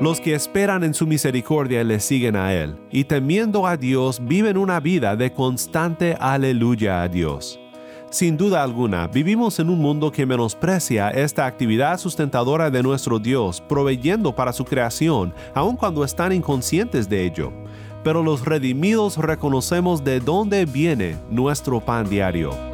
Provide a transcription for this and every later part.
Los que esperan en su misericordia le siguen a Él, y temiendo a Dios viven una vida de constante aleluya a Dios. Sin duda alguna, vivimos en un mundo que menosprecia esta actividad sustentadora de nuestro Dios, proveyendo para su creación, aun cuando están inconscientes de ello. Pero los redimidos reconocemos de dónde viene nuestro pan diario.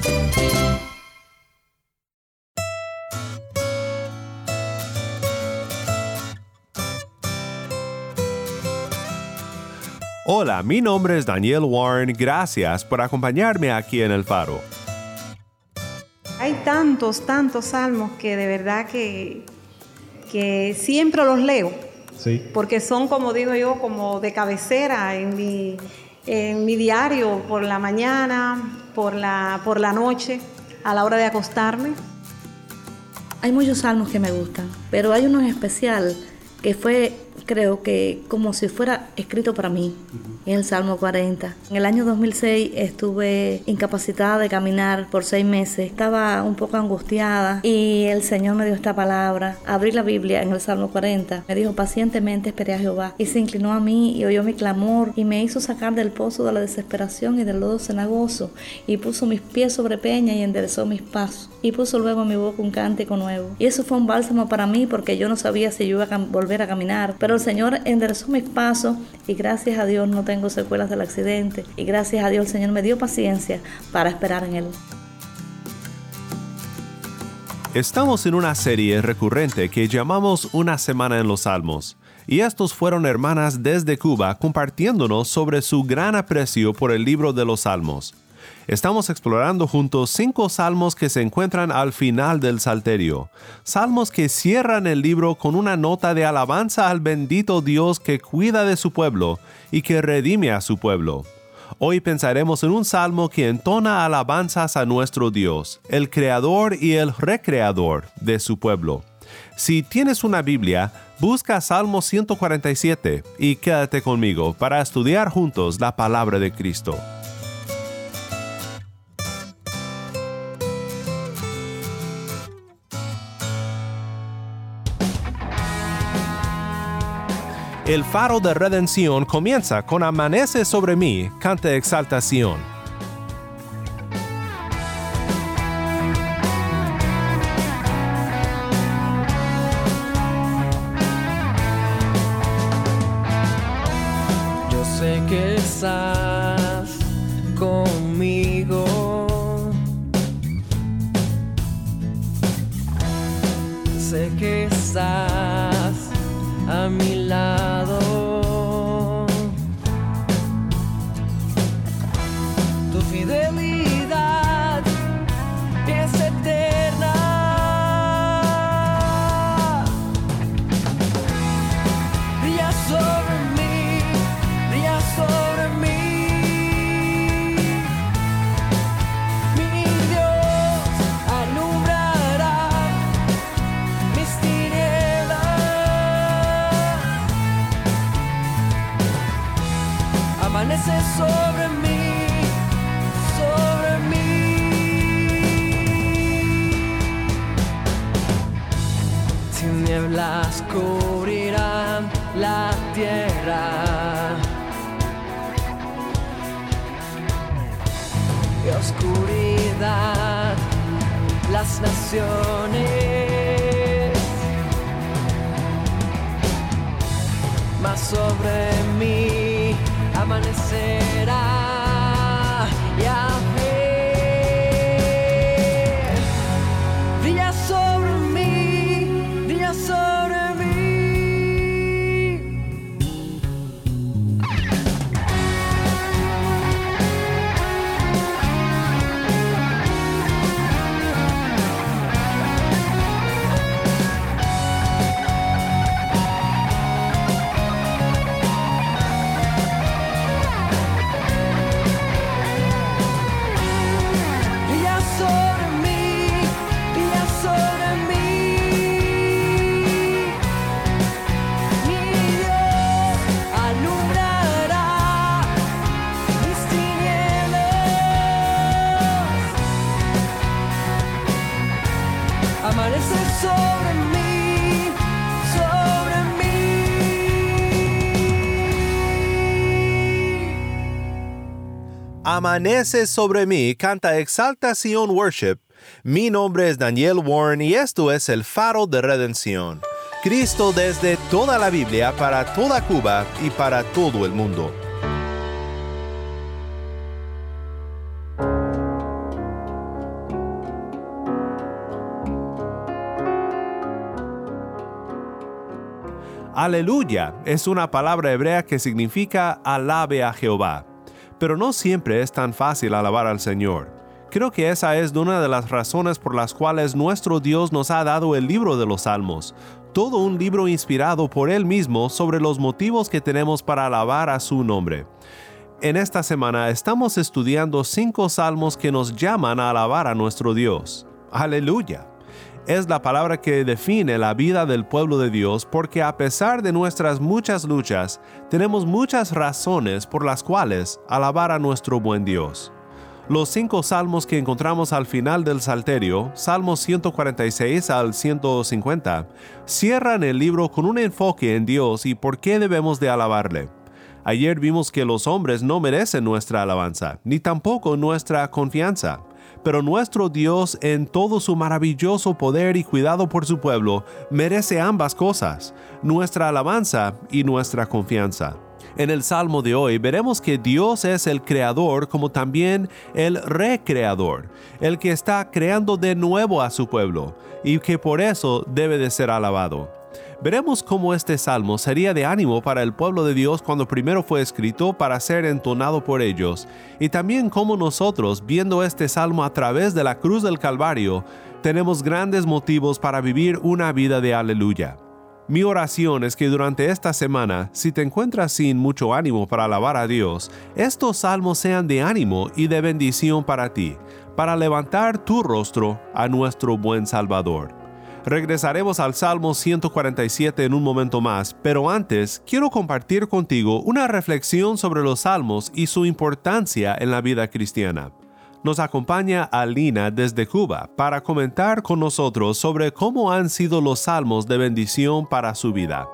Hola, mi nombre es Daniel Warren, gracias por acompañarme aquí en El Faro. Hay tantos, tantos salmos que de verdad que, que siempre los leo. Sí. Porque son, como digo yo, como de cabecera en mi, en mi diario, por la mañana, por la, por la noche, a la hora de acostarme. Hay muchos salmos que me gustan, pero hay uno en especial que fue, creo que, como si fuera escrito para mí. En el Salmo 40. En el año 2006 estuve incapacitada de caminar por seis meses. Estaba un poco angustiada y el Señor me dio esta palabra. Abrí la Biblia en el Salmo 40. Me dijo, pacientemente esperé a Jehová. Y se inclinó a mí y oyó mi clamor y me hizo sacar del pozo de la desesperación y del lodo cenagoso. Y puso mis pies sobre peña y enderezó mis pasos. Y puso luego en mi boca un cántico nuevo. Y eso fue un bálsamo para mí porque yo no sabía si yo iba a volver a caminar. Pero el Señor enderezó mis pasos y gracias a Dios no tengo secuelas del accidente y gracias a Dios el Señor me dio paciencia para esperar en Él. Estamos en una serie recurrente que llamamos Una Semana en los Salmos, y estos fueron hermanas desde Cuba compartiéndonos sobre su gran aprecio por el libro de los Salmos. Estamos explorando juntos cinco salmos que se encuentran al final del Salterio, salmos que cierran el libro con una nota de alabanza al bendito Dios que cuida de su pueblo y que redime a su pueblo. Hoy pensaremos en un salmo que entona alabanzas a nuestro Dios, el creador y el recreador de su pueblo. Si tienes una Biblia, busca Salmo 147 y quédate conmigo para estudiar juntos la palabra de Cristo. El faro de redención comienza con Amanece sobre mí, canta exaltación. Yo sé que estás conmigo. Sé que estás a mi lado. Cubrirán la tierra. Y oscuridad las naciones. Mas sobre mí amanecerá. Amanece sobre mí canta Exaltación Worship. Mi nombre es Daniel Warren y esto es el faro de redención. Cristo desde toda la Biblia para toda Cuba y para todo el mundo. Aleluya es una palabra hebrea que significa alabe a Jehová. Pero no siempre es tan fácil alabar al Señor. Creo que esa es una de las razones por las cuales nuestro Dios nos ha dado el libro de los Salmos, todo un libro inspirado por Él mismo sobre los motivos que tenemos para alabar a su nombre. En esta semana estamos estudiando cinco salmos que nos llaman a alabar a nuestro Dios. Aleluya es la palabra que define la vida del pueblo de Dios porque a pesar de nuestras muchas luchas, tenemos muchas razones por las cuales alabar a nuestro buen Dios. Los cinco salmos que encontramos al final del Salterio, Salmos 146 al 150, cierran el libro con un enfoque en Dios y por qué debemos de alabarle. Ayer vimos que los hombres no merecen nuestra alabanza, ni tampoco nuestra confianza pero nuestro Dios en todo su maravilloso poder y cuidado por su pueblo merece ambas cosas, nuestra alabanza y nuestra confianza. En el Salmo de hoy veremos que Dios es el creador como también el recreador, el que está creando de nuevo a su pueblo y que por eso debe de ser alabado. Veremos cómo este salmo sería de ánimo para el pueblo de Dios cuando primero fue escrito para ser entonado por ellos, y también cómo nosotros, viendo este salmo a través de la cruz del Calvario, tenemos grandes motivos para vivir una vida de aleluya. Mi oración es que durante esta semana, si te encuentras sin mucho ánimo para alabar a Dios, estos salmos sean de ánimo y de bendición para ti, para levantar tu rostro a nuestro buen Salvador. Regresaremos al Salmo 147 en un momento más, pero antes quiero compartir contigo una reflexión sobre los salmos y su importancia en la vida cristiana. Nos acompaña Alina desde Cuba para comentar con nosotros sobre cómo han sido los salmos de bendición para su vida.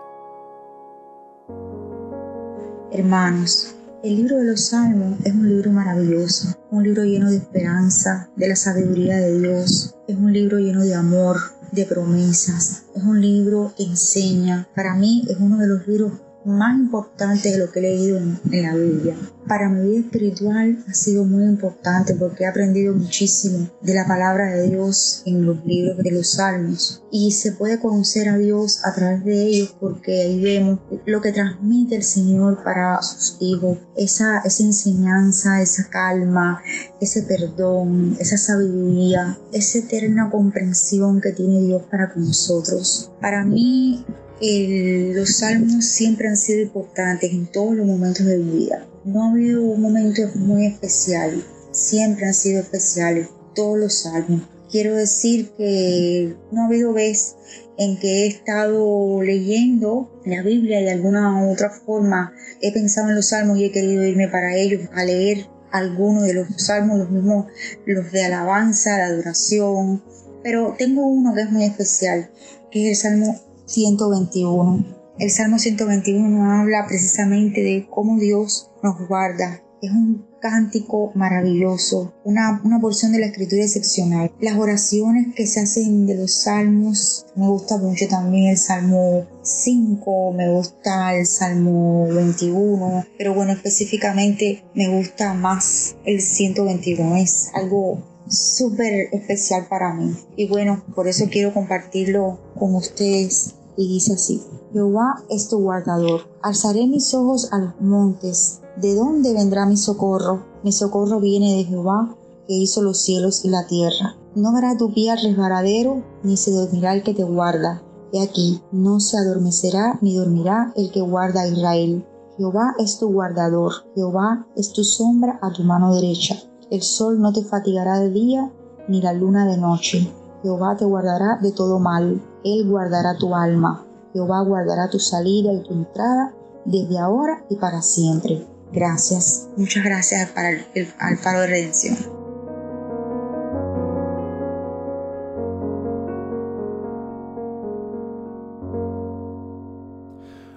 Hermanos, el libro de los Salmos es un libro maravilloso, un libro lleno de esperanza, de la sabiduría de Dios, es un libro lleno de amor, de promesas. Es un libro que enseña, para mí es uno de los libros más importante de lo que he leído en, la Biblia. Para mi vida espiritual ha sido muy importante porque he aprendido muchísimo de la palabra de Dios en los libros de los salmos y se puede conocer a Dios a través de ellos porque ahí vemos lo que transmite el Señor para sus hijos, esa, esa enseñanza, esa calma, ese perdón, esa sabiduría, esa eterna comprensión que tiene Dios para con nosotros. Para mí los salmos siempre han sido importantes en todos los momentos de mi vida. No ha habido un momento muy especial, siempre han sido especiales todos los salmos. Quiero decir que no ha habido vez en que he estado leyendo la Biblia de alguna u otra forma he pensado en los salmos y he querido irme para ellos a leer algunos de los salmos, los mismos, los de alabanza, de adoración. Pero tengo uno que es muy especial, que es el Salmo 121. El Salmo 121 nos habla precisamente de cómo Dios nos guarda. Es un cántico maravilloso, una, una, porción de la escritura excepcional. Las oraciones que se hacen de los salmos, me gusta mucho también el Salmo 5, me gusta el Salmo 21, pero bueno, específicamente me gusta más el 121, es algo súper especial para mí. Y bueno, por eso quiero compartirlo con ustedes y dice así, Jehová es tu guardador. Alzaré mis ojos a los montes. ¿De dónde vendrá mi socorro? Mi socorro viene de Jehová, que hizo los cielos y la tierra. No verá tu pie al resbaladero, ni se dormirá el que te guarda. He aquí, no se adormecerá ni dormirá el que guarda a Israel. Jehová es tu guardador, Jehová es tu sombra a tu mano derecha. El sol no te fatigará de día, ni la luna de noche. Jehová te guardará de todo mal, Él guardará tu alma. Jehová guardará tu salida y tu entrada desde ahora y para siempre. Gracias, muchas gracias para el, al faro de redención.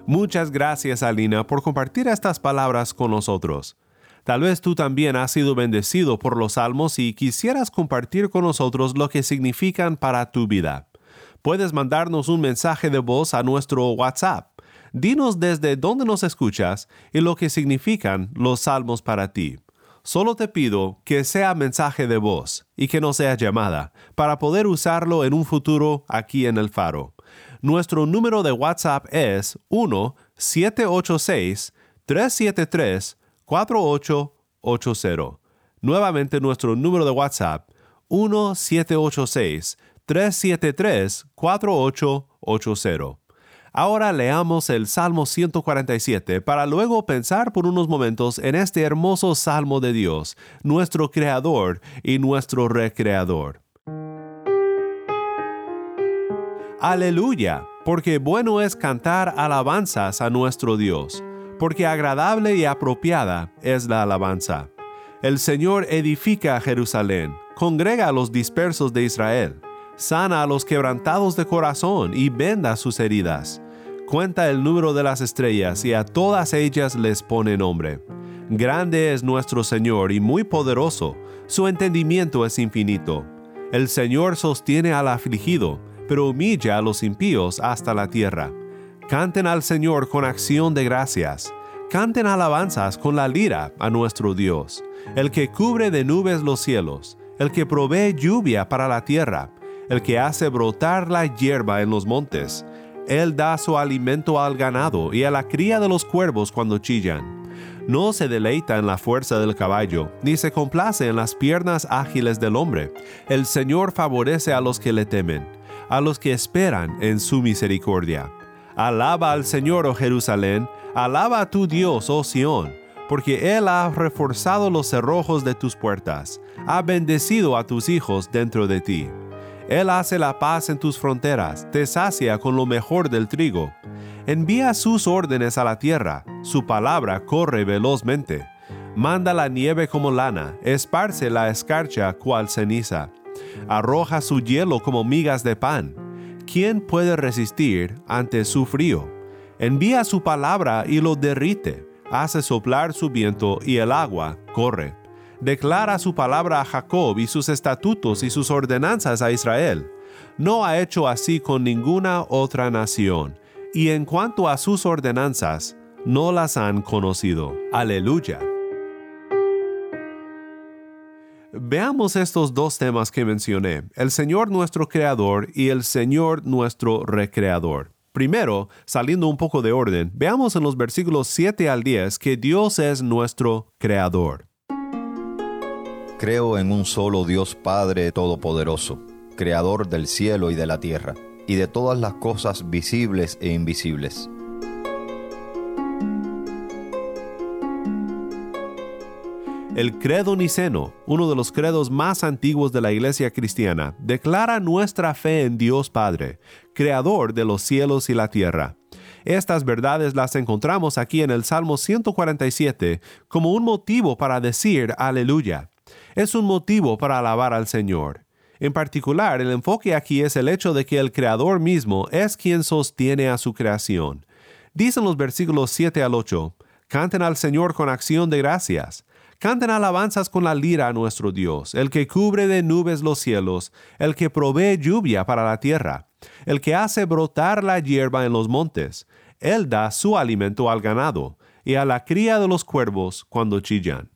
Muchas gracias Alina por compartir estas palabras con nosotros. Tal vez tú también has sido bendecido por los salmos y quisieras compartir con nosotros lo que significan para tu vida. Puedes mandarnos un mensaje de voz a nuestro WhatsApp. Dinos desde dónde nos escuchas y lo que significan los salmos para ti. Solo te pido que sea mensaje de voz y que no sea llamada, para poder usarlo en un futuro aquí en el faro. Nuestro número de WhatsApp es 1-786-373-4880. Nuevamente nuestro número de WhatsApp 1-786-373-4880. Ahora leamos el Salmo 147 para luego pensar por unos momentos en este hermoso Salmo de Dios, nuestro Creador y nuestro Recreador. Aleluya, porque bueno es cantar alabanzas a nuestro Dios, porque agradable y apropiada es la alabanza. El Señor edifica a Jerusalén, congrega a los dispersos de Israel sana a los quebrantados de corazón y venda sus heridas. Cuenta el número de las estrellas y a todas ellas les pone nombre. Grande es nuestro Señor y muy poderoso, su entendimiento es infinito. El Señor sostiene al afligido, pero humilla a los impíos hasta la tierra. Canten al Señor con acción de gracias. Canten alabanzas con la lira a nuestro Dios, el que cubre de nubes los cielos, el que provee lluvia para la tierra, el que hace brotar la hierba en los montes. Él da su alimento al ganado y a la cría de los cuervos cuando chillan. No se deleita en la fuerza del caballo, ni se complace en las piernas ágiles del hombre. El Señor favorece a los que le temen, a los que esperan en su misericordia. Alaba al Señor, oh Jerusalén, alaba a tu Dios, oh Sión, porque Él ha reforzado los cerrojos de tus puertas, ha bendecido a tus hijos dentro de ti. Él hace la paz en tus fronteras, te sacia con lo mejor del trigo. Envía sus órdenes a la tierra, su palabra corre velozmente. Manda la nieve como lana, esparce la escarcha cual ceniza. Arroja su hielo como migas de pan. ¿Quién puede resistir ante su frío? Envía su palabra y lo derrite. Hace soplar su viento y el agua corre declara su palabra a Jacob y sus estatutos y sus ordenanzas a Israel. No ha hecho así con ninguna otra nación, y en cuanto a sus ordenanzas, no las han conocido. Aleluya. Veamos estos dos temas que mencioné, el Señor nuestro Creador y el Señor nuestro Recreador. Primero, saliendo un poco de orden, veamos en los versículos 7 al 10 que Dios es nuestro Creador. Creo en un solo Dios Padre Todopoderoso, Creador del cielo y de la tierra, y de todas las cosas visibles e invisibles. El credo niceno, uno de los credos más antiguos de la iglesia cristiana, declara nuestra fe en Dios Padre, creador de los cielos y la tierra. Estas verdades las encontramos aquí en el Salmo 147 como un motivo para decir aleluya es un motivo para alabar al Señor. En particular, el enfoque aquí es el hecho de que el Creador mismo es quien sostiene a su creación. Dicen los versículos 7 al 8, Canten al Señor con acción de gracias. Canten alabanzas con la lira a nuestro Dios, el que cubre de nubes los cielos, el que provee lluvia para la tierra, el que hace brotar la hierba en los montes. Él da su alimento al ganado y a la cría de los cuervos cuando chillan.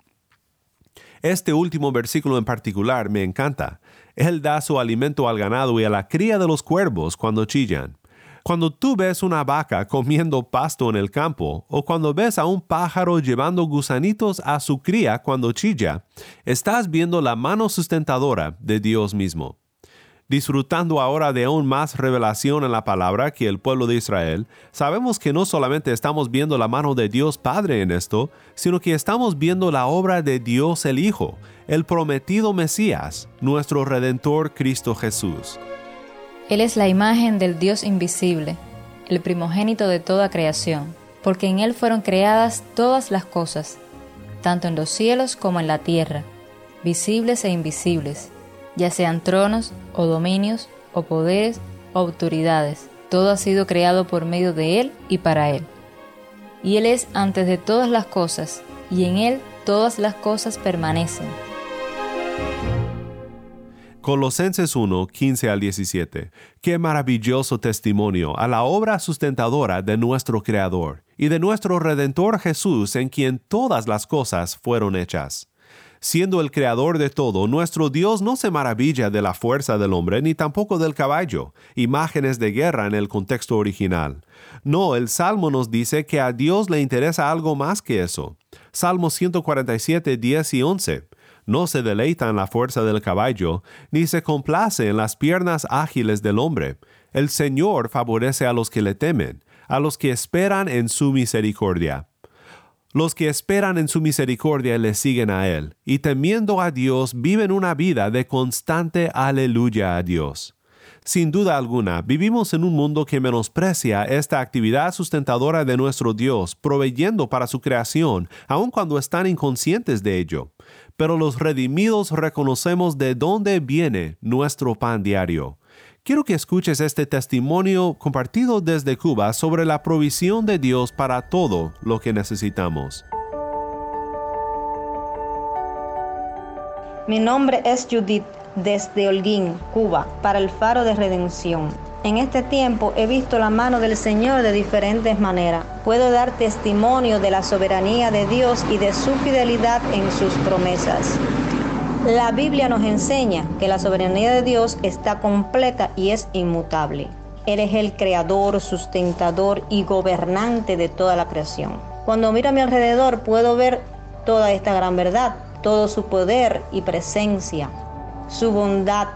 Este último versículo en particular me encanta. Él da su alimento al ganado y a la cría de los cuervos cuando chillan. Cuando tú ves una vaca comiendo pasto en el campo, o cuando ves a un pájaro llevando gusanitos a su cría cuando chilla, estás viendo la mano sustentadora de Dios mismo disfrutando ahora de aún más revelación en la palabra que el pueblo de Israel, sabemos que no solamente estamos viendo la mano de Dios Padre en esto, sino que estamos viendo la obra de Dios el Hijo, el prometido Mesías, nuestro Redentor Cristo Jesús. Él es la imagen del Dios invisible, el primogénito de toda creación, porque en Él fueron creadas todas las cosas, tanto en los cielos como en la tierra, visibles e invisibles ya sean tronos o dominios o poderes o autoridades. Todo ha sido creado por medio de Él y para Él. Y Él es antes de todas las cosas, y en Él todas las cosas permanecen. Colosenses 1, 15 al 17. Qué maravilloso testimonio a la obra sustentadora de nuestro Creador y de nuestro Redentor Jesús en quien todas las cosas fueron hechas. Siendo el creador de todo, nuestro Dios no se maravilla de la fuerza del hombre ni tampoco del caballo, imágenes de guerra en el contexto original. No, el Salmo nos dice que a Dios le interesa algo más que eso. Salmo 147, 10 y 11 no se deleita en la fuerza del caballo, ni se complace en las piernas ágiles del hombre. El Señor favorece a los que le temen, a los que esperan en su misericordia. Los que esperan en su misericordia le siguen a Él, y temiendo a Dios viven una vida de constante aleluya a Dios. Sin duda alguna, vivimos en un mundo que menosprecia esta actividad sustentadora de nuestro Dios, proveyendo para su creación, aun cuando están inconscientes de ello. Pero los redimidos reconocemos de dónde viene nuestro pan diario. Quiero que escuches este testimonio compartido desde Cuba sobre la provisión de Dios para todo lo que necesitamos. Mi nombre es Judith desde Holguín, Cuba, para el Faro de Redención. En este tiempo he visto la mano del Señor de diferentes maneras. Puedo dar testimonio de la soberanía de Dios y de su fidelidad en sus promesas. La Biblia nos enseña que la soberanía de Dios está completa y es inmutable. Eres el creador, sustentador y gobernante de toda la creación. Cuando miro a mi alrededor puedo ver toda esta gran verdad, todo su poder y presencia su bondad,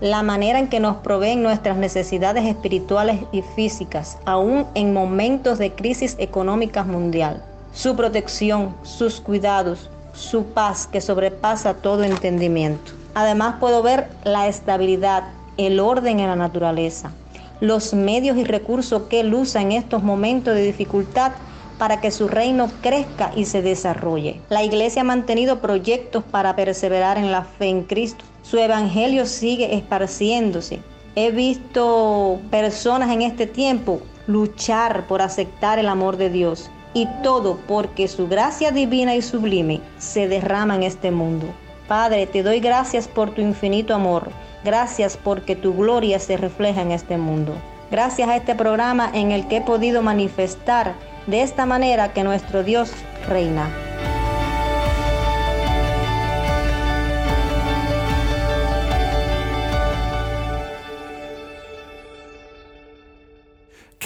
la manera en que nos proveen nuestras necesidades espirituales y físicas, aún en momentos de crisis económica mundial, su protección, sus cuidados, su paz que sobrepasa todo entendimiento. Además puedo ver la estabilidad, el orden en la naturaleza, los medios y recursos que él usa en estos momentos de dificultad para que su reino crezca y se desarrolle. La iglesia ha mantenido proyectos para perseverar en la fe en Cristo. Su evangelio sigue esparciéndose. He visto personas en este tiempo luchar por aceptar el amor de Dios y todo porque su gracia divina y sublime se derrama en este mundo. Padre, te doy gracias por tu infinito amor. Gracias porque tu gloria se refleja en este mundo. Gracias a este programa en el que he podido manifestar de esta manera que nuestro Dios reina.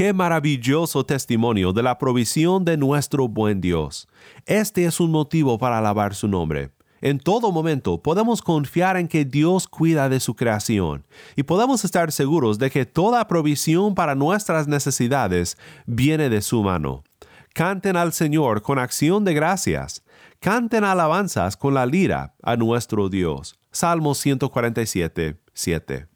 Qué maravilloso testimonio de la provisión de nuestro buen Dios. Este es un motivo para alabar su nombre. En todo momento podemos confiar en que Dios cuida de su creación y podemos estar seguros de que toda provisión para nuestras necesidades viene de su mano. Canten al Señor con acción de gracias. Canten alabanzas con la lira a nuestro Dios. Salmo 147, 7.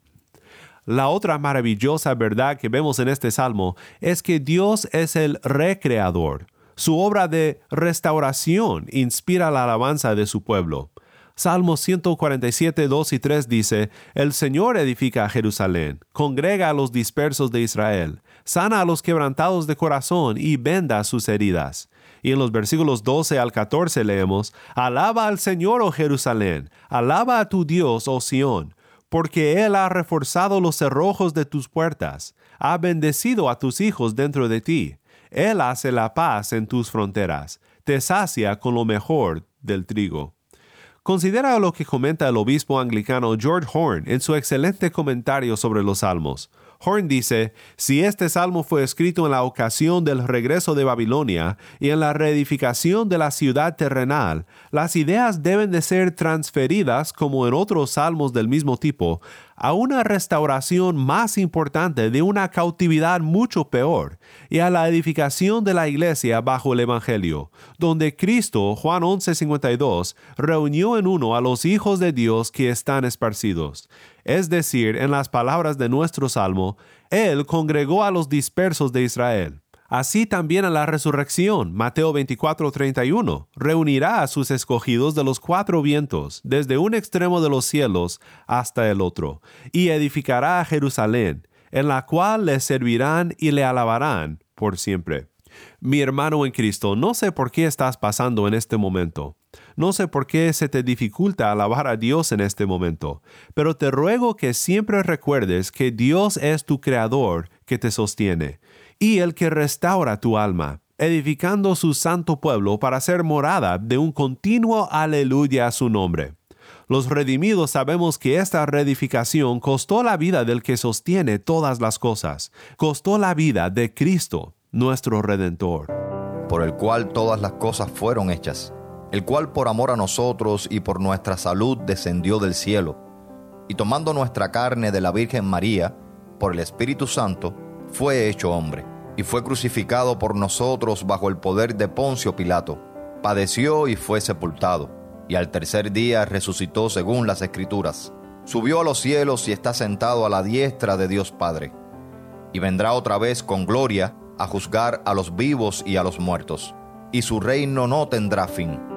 La otra maravillosa verdad que vemos en este salmo es que Dios es el recreador. Su obra de restauración inspira la alabanza de su pueblo. Salmo 147, 2 y 3 dice, El Señor edifica a Jerusalén, congrega a los dispersos de Israel, sana a los quebrantados de corazón y venda sus heridas. Y en los versículos 12 al 14 leemos, Alaba al Señor, oh Jerusalén, alaba a tu Dios, oh Sión, porque Él ha reforzado los cerrojos de tus puertas, ha bendecido a tus hijos dentro de ti. Él hace la paz en tus fronteras, te sacia con lo mejor del trigo. Considera lo que comenta el obispo anglicano George Horn en su excelente comentario sobre los salmos. Horn dice, si este salmo fue escrito en la ocasión del regreso de Babilonia y en la reedificación de la ciudad terrenal, las ideas deben de ser transferidas, como en otros salmos del mismo tipo, a una restauración más importante de una cautividad mucho peor y a la edificación de la iglesia bajo el Evangelio, donde Cristo, Juan 11:52, reunió en uno a los hijos de Dios que están esparcidos. Es decir, en las palabras de nuestro salmo, Él congregó a los dispersos de Israel. Así también a la resurrección, Mateo 24:31, reunirá a sus escogidos de los cuatro vientos, desde un extremo de los cielos hasta el otro, y edificará a Jerusalén, en la cual le servirán y le alabarán por siempre. Mi hermano en Cristo, no sé por qué estás pasando en este momento. No sé por qué se te dificulta alabar a Dios en este momento, pero te ruego que siempre recuerdes que Dios es tu creador que te sostiene y el que restaura tu alma, edificando su santo pueblo para ser morada de un continuo aleluya a su nombre. Los redimidos sabemos que esta reedificación costó la vida del que sostiene todas las cosas, costó la vida de Cristo, nuestro Redentor. Por el cual todas las cosas fueron hechas, el cual por amor a nosotros y por nuestra salud descendió del cielo, y tomando nuestra carne de la Virgen María, por el Espíritu Santo, fue hecho hombre, y fue crucificado por nosotros bajo el poder de Poncio Pilato, padeció y fue sepultado, y al tercer día resucitó según las Escrituras, subió a los cielos y está sentado a la diestra de Dios Padre, y vendrá otra vez con gloria a juzgar a los vivos y a los muertos, y su reino no tendrá fin.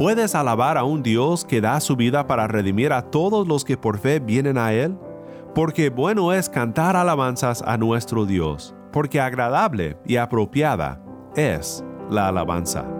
¿Puedes alabar a un Dios que da su vida para redimir a todos los que por fe vienen a Él? Porque bueno es cantar alabanzas a nuestro Dios, porque agradable y apropiada es la alabanza.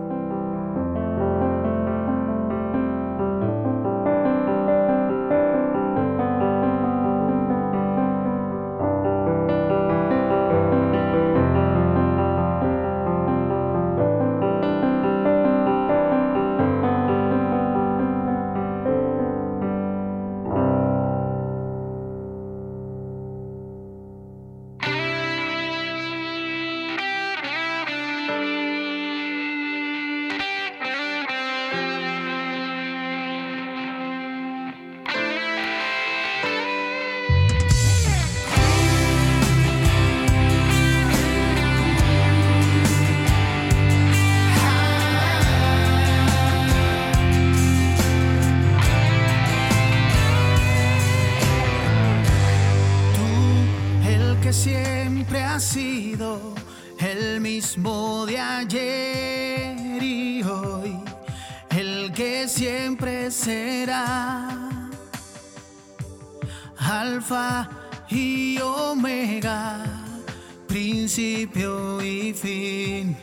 Y omega, principio y fin,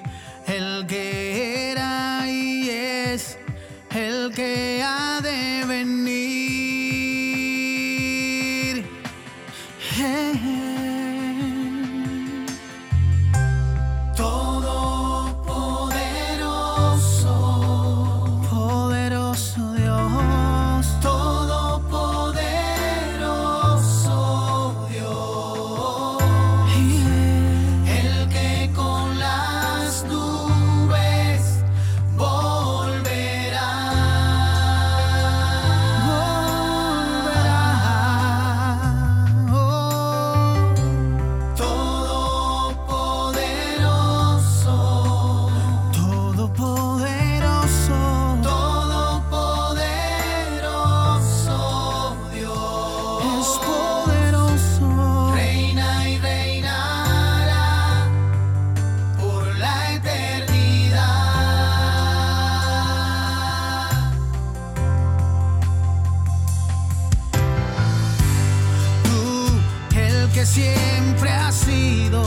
siempre ha sido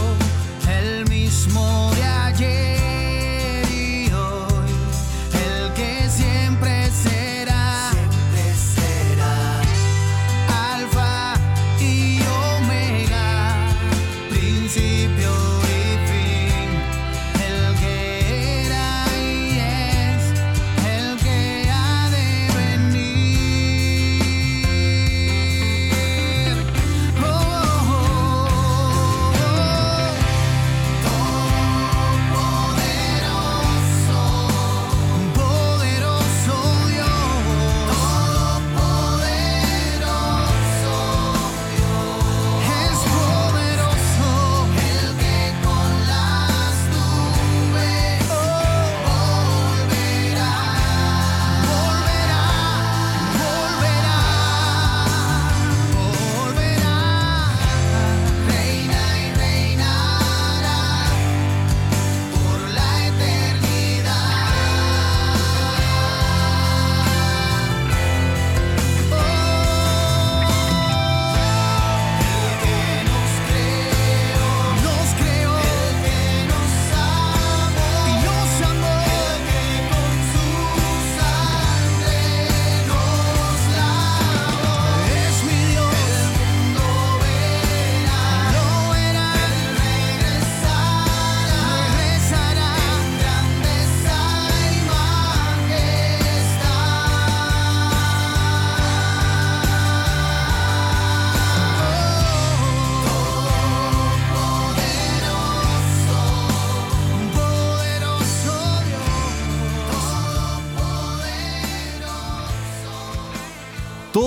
el mismo de ayer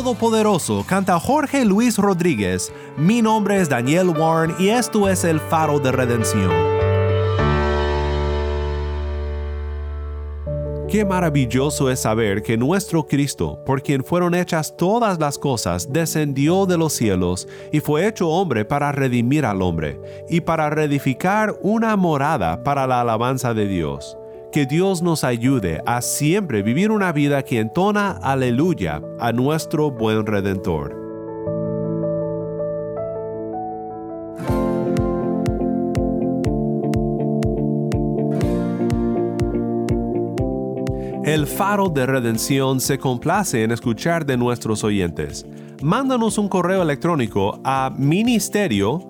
Todopoderoso canta Jorge Luis Rodríguez. Mi nombre es Daniel Warren y esto es el faro de redención. Qué maravilloso es saber que nuestro Cristo, por quien fueron hechas todas las cosas, descendió de los cielos y fue hecho hombre para redimir al hombre y para reedificar una morada para la alabanza de Dios. Que Dios nos ayude a siempre vivir una vida que entona aleluya a nuestro buen redentor. El faro de redención se complace en escuchar de nuestros oyentes. Mándanos un correo electrónico a ministerio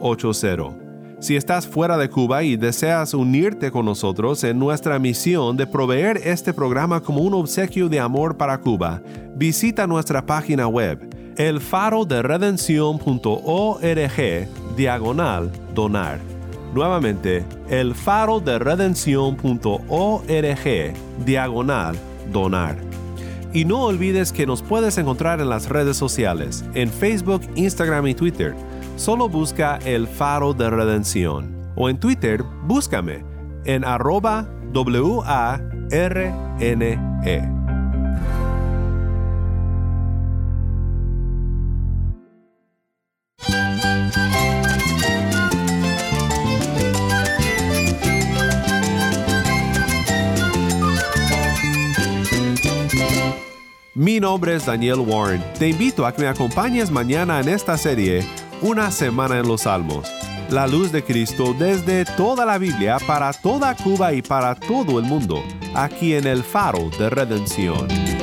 1-786-373-4880. Si estás fuera de Cuba y deseas unirte con nosotros en nuestra misión de proveer este programa como un obsequio de amor para Cuba, visita nuestra página web elfaroderedención.org diagonal donar. Nuevamente, el faro de redención.org diagonal donar. Y no olvides que nos puedes encontrar en las redes sociales, en Facebook, Instagram y Twitter. Solo busca el faro de redención. O en Twitter, búscame en arroba W-A-R-N-E. Mi nombre es Daniel Warren. Te invito a que me acompañes mañana en esta serie, Una semana en los Salmos. La luz de Cristo desde toda la Biblia para toda Cuba y para todo el mundo, aquí en el faro de redención.